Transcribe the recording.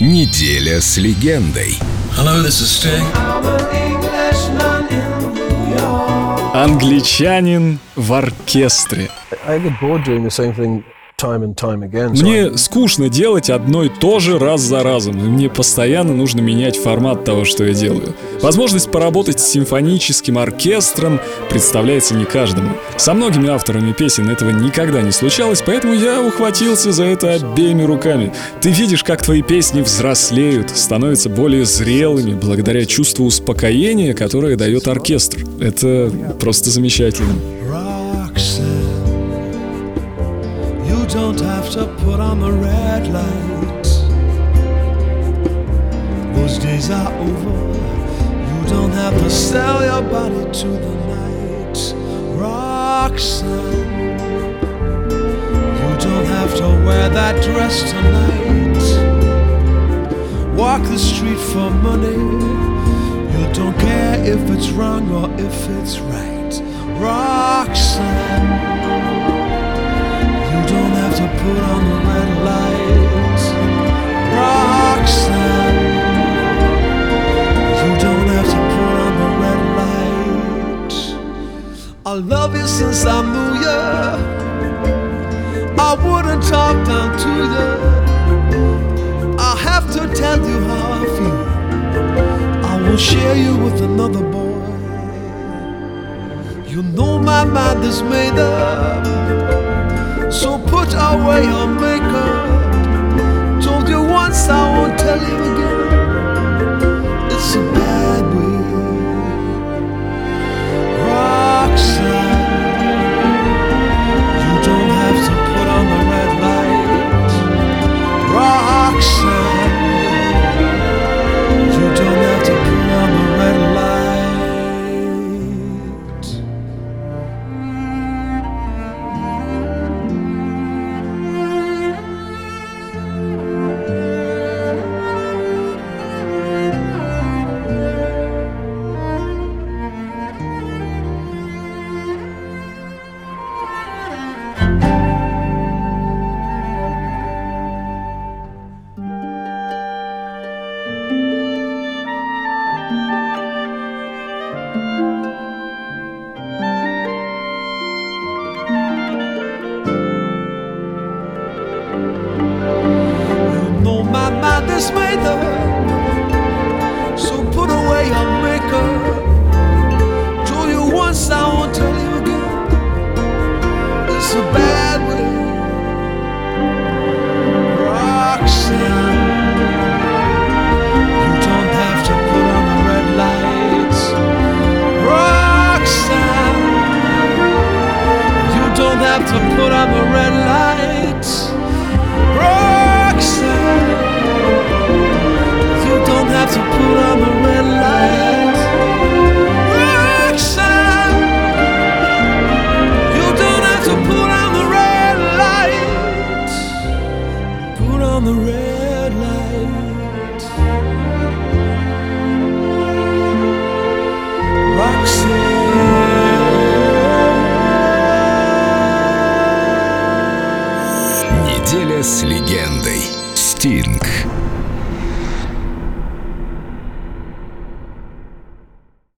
Неделя с легендой. Hello, this is Sting. Англичанин в оркестре. Мне скучно делать одно и то же раз за разом. и Мне постоянно нужно менять формат того, что я делаю. Возможность поработать с симфоническим оркестром представляется не каждому. Со многими авторами песен этого никогда не случалось, поэтому я ухватился за это обеими руками. Ты видишь, как твои песни взрослеют, становятся более зрелыми благодаря чувству успокоения, которое дает оркестр. Это просто замечательно. Roxanne, don't have to put on the red lights. Those days are over. You don't have to sell your body to the night. Roxanne, you don't have to wear that dress tonight. Walk the street for money. You don't care if it's wrong or if it's right. Roxanne, to you. I have to tell you how I feel. I will share you with another boy. You know my mind is made up. So put away your just made the on the red. Roxanne. Неделя с легендой. Стинг.